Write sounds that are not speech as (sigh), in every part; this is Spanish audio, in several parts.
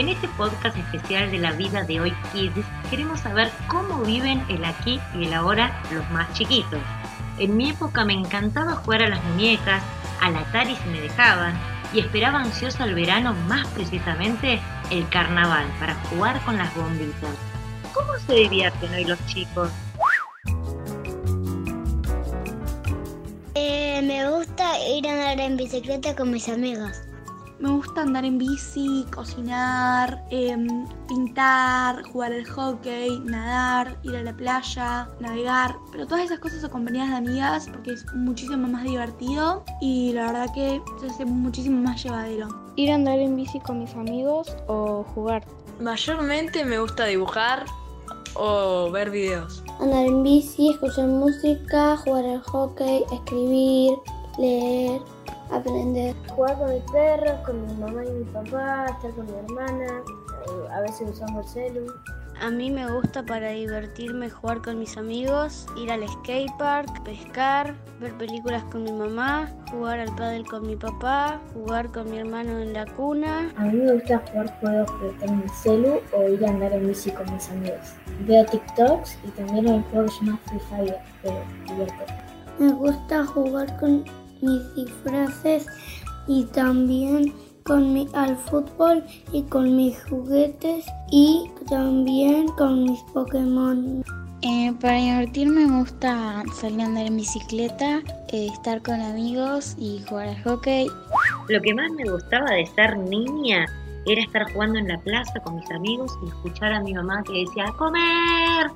En este podcast especial de la vida de hoy Kids queremos saber cómo viven el aquí y el ahora los más chiquitos. En mi época me encantaba jugar a las muñecas, al Atari si me dejaban, y esperaba ansiosa el verano, más precisamente el carnaval, para jugar con las bombitas. ¿Cómo se divierten hoy los chicos? Eh, me gusta ir a andar en bicicleta con mis amigos. Me gusta andar en bici, cocinar, em, pintar, jugar al hockey, nadar, ir a la playa, navegar, pero todas esas cosas acompañadas de amigas porque es muchísimo más divertido y la verdad que se hace muchísimo más llevadero. Ir a andar en bici con mis amigos o jugar. Mayormente me gusta dibujar o ver videos. Andar en bici, escuchar música, jugar al hockey, escribir, leer, aprender. Jugar con mi perro, con mi mamá y mi papá, estar con mi hermana, a veces usamos el celu. A mí me gusta para divertirme jugar con mis amigos, ir al skatepark, pescar, ver películas con mi mamá, jugar al pádel con mi papá, jugar con mi hermano en la cuna. A mí me gusta jugar juegos en el celu o ir a andar en bici con mis amigos. Veo TikToks y también hay un juego se llama Free Fire, pero divierte. Me gusta jugar con mis disfraces y también con mi, al fútbol y con mis juguetes y también con mis Pokémon. Eh, para divertirme me gusta salir a andar en bicicleta, eh, estar con amigos y jugar al hockey. Lo que más me gustaba de ser niña era estar jugando en la plaza con mis amigos y escuchar a mi mamá que decía ¡A comer!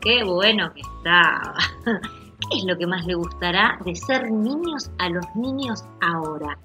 ¡Qué bueno que estaba! (laughs) ¿Qué es lo que más le gustará de ser niños a los niños ahora?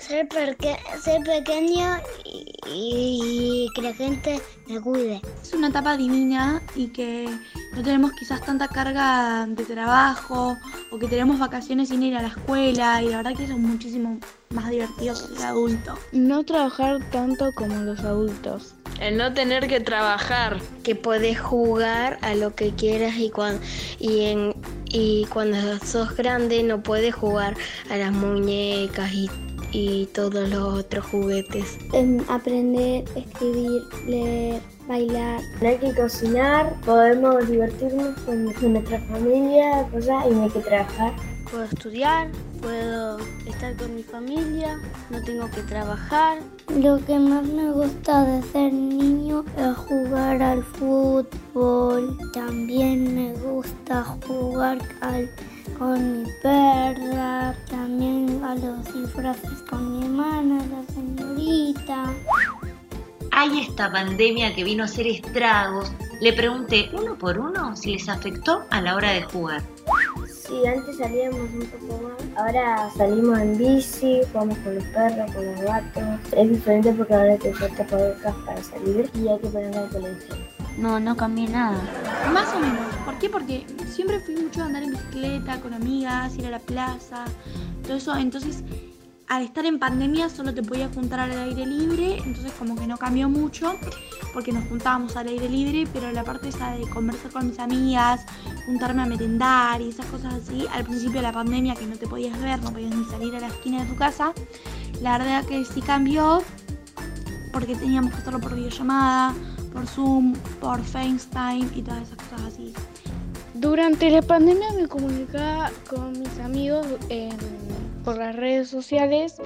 Ser, perque- ser pequeño y, y que la gente me cuide. Es una etapa divina y que no tenemos quizás tanta carga de trabajo o que tenemos vacaciones sin ir a la escuela y la verdad que eso es muchísimo más divertido que el adulto. No trabajar tanto como los adultos. El no tener que trabajar. Que puedes jugar a lo que quieras y, cuan- y, en- y cuando sos grande no puedes jugar a las muñecas y, y todos los otros juguetes. Em, aprender, escribir, leer, bailar. No hay que cocinar, podemos divertirnos con, con nuestra familia, cosas, y no hay que trabajar. Puedo estudiar, puedo estar con mi familia, no tengo que trabajar. Lo que más me gusta de ser niño es jugar al fútbol. También me gusta jugar al, con mi perra. También a los disfraces con mi hermana, la señorita. Hay esta pandemia que vino a hacer estragos. Le pregunté uno por uno si les afectó a la hora de jugar. Sí, antes salíamos un poco más, ahora salimos en bici, jugamos con los perros, con los gatos. Es diferente porque ahora te falta podcast para salir y hay que poner la televisión. No, no cambié nada. Más o menos. ¿Por qué? Porque siempre fui mucho a andar en bicicleta con amigas, ir a la plaza, todo eso. Entonces, al estar en pandemia solo te podías juntar al aire libre, entonces como que no cambió mucho porque nos juntábamos al aire libre, pero la parte esa de conversar con mis amigas, juntarme a merendar y esas cosas así, al principio de la pandemia que no te podías ver, no podías ni salir a la esquina de tu casa, la verdad que sí cambió porque teníamos que hacerlo por videollamada, por Zoom, por FaceTime y todas esas cosas así. Durante la pandemia me comunicaba con mis amigos en- por las redes sociales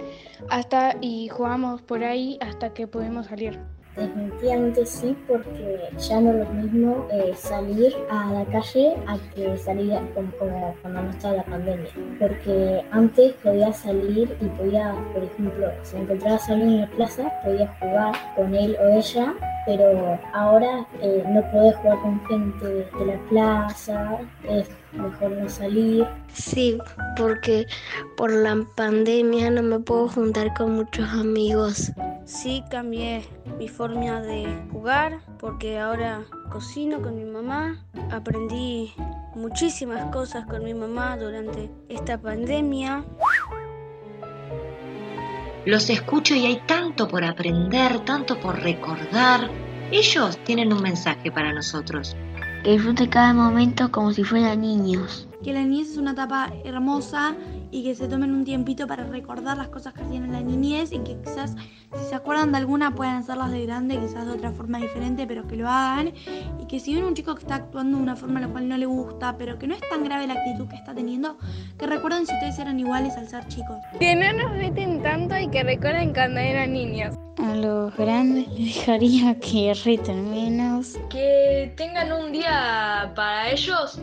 hasta y jugamos por ahí hasta que pudimos salir. Definitivamente sí, porque ya no es lo mismo eh, salir a la calle a que salir como, cuando no estaba la pandemia. Porque antes podía salir y podía, por ejemplo, si encontrabas a alguien en la plaza, podías jugar con él o ella, pero ahora eh, no podés jugar con gente de la plaza, es mejor no salir. Sí, porque por la pandemia no me puedo juntar con muchos amigos. Sí, cambié mi forma de jugar porque ahora cocino con mi mamá. Aprendí muchísimas cosas con mi mamá durante esta pandemia. Los escucho y hay tanto por aprender, tanto por recordar. Ellos tienen un mensaje para nosotros. Que disfrute cada momento como si fueran niños. Que la niñez es una etapa hermosa y que se tomen un tiempito para recordar las cosas que hacían en la niñez y que quizás si se acuerdan de alguna puedan hacerlas de grande, quizás de otra forma diferente, pero que lo hagan y que si ven un chico que está actuando de una forma a la cual no le gusta, pero que no es tan grave la actitud que está teniendo, que recuerden si ustedes eran iguales al ser chicos. Que no nos reten tanto y que recuerden cuando eran niños. A los grandes les dejaría que reten menos. Que tengan un día para ellos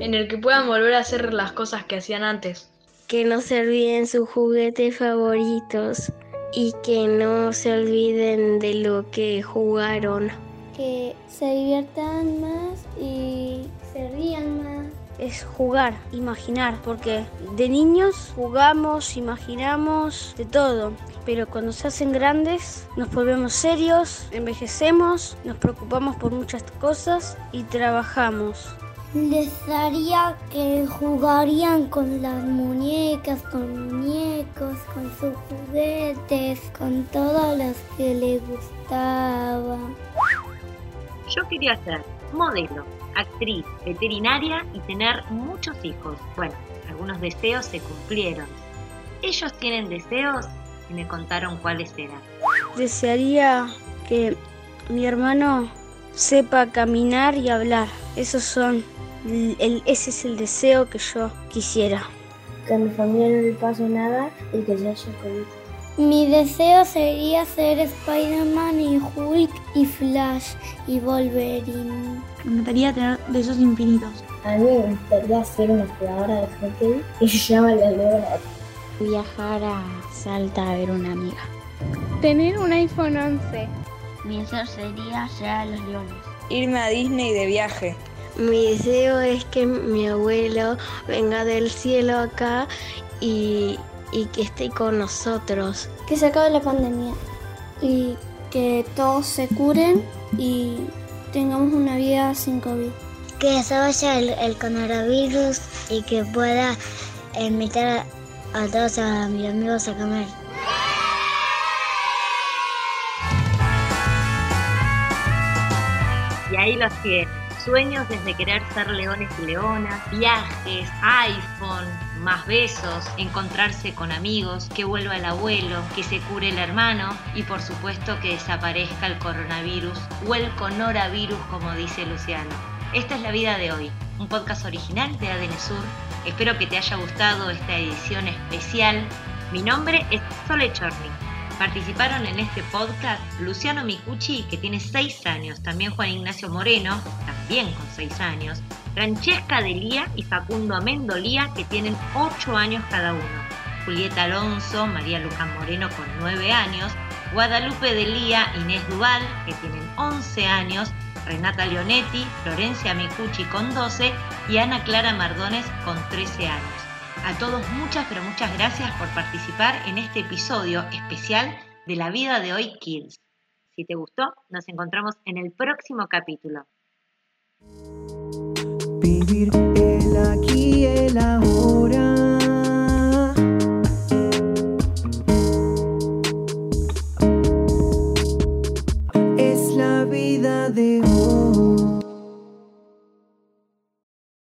en el que puedan volver a hacer las cosas que hacían antes que no se olviden sus juguetes favoritos y que no se olviden de lo que jugaron. Que se diviertan más y se rían más. Es jugar, imaginar, porque de niños jugamos, imaginamos de todo, pero cuando se hacen grandes nos volvemos serios, envejecemos, nos preocupamos por muchas cosas y trabajamos. Les daría que jugarían con las muñecas, con muñecos, con sus juguetes, con todo lo que les gustaba. Yo quería ser modelo, actriz, veterinaria y tener muchos hijos. Bueno, algunos deseos se cumplieron. Ellos tienen deseos y me contaron cuáles eran. Desearía que mi hermano sepa caminar y hablar. Esos son el, ese es el deseo que yo quisiera. Que a mi familia no le pase nada y que se haya COVID. Mi deseo sería ser Spider-Man y Hulk y Flash y Wolverine. Me gustaría tener deseos infinitos. A mí me gustaría ser una jugadora de hockey y se llama la Leona. Viajar a Salta a ver una amiga. Tener un iPhone 11. Mi deseo sería llegar a los leones. Irme a Disney de viaje. Mi deseo es que mi abuelo venga del cielo acá y, y que esté con nosotros. Que se acabe la pandemia y que todos se curen y tengamos una vida sin COVID. Que se vaya el, el coronavirus y que pueda invitar a todos a mis amigos a comer. Ahí los tienen. Sueños desde querer ser leones y leonas, viajes, iPhone, más besos, encontrarse con amigos, que vuelva el abuelo, que se cure el hermano y por supuesto que desaparezca el coronavirus o el conoravirus como dice Luciano. Esta es la vida de hoy, un podcast original de ADN Sur. Espero que te haya gustado esta edición especial. Mi nombre es Sole Chorni. Participaron en este podcast Luciano Micucci, que tiene 6 años, también Juan Ignacio Moreno, también con 6 años, Francesca Delía y Facundo Amendolía, que tienen 8 años cada uno, Julieta Alonso, María Luján Moreno con 9 años, Guadalupe Delía, Inés Duval, que tienen 11 años, Renata Leonetti, Florencia Micucci con 12 y Ana Clara Mardones con 13 años. A todos muchas pero muchas gracias por participar en este episodio especial de la vida de hoy Kids. Si te gustó, nos encontramos en el próximo capítulo.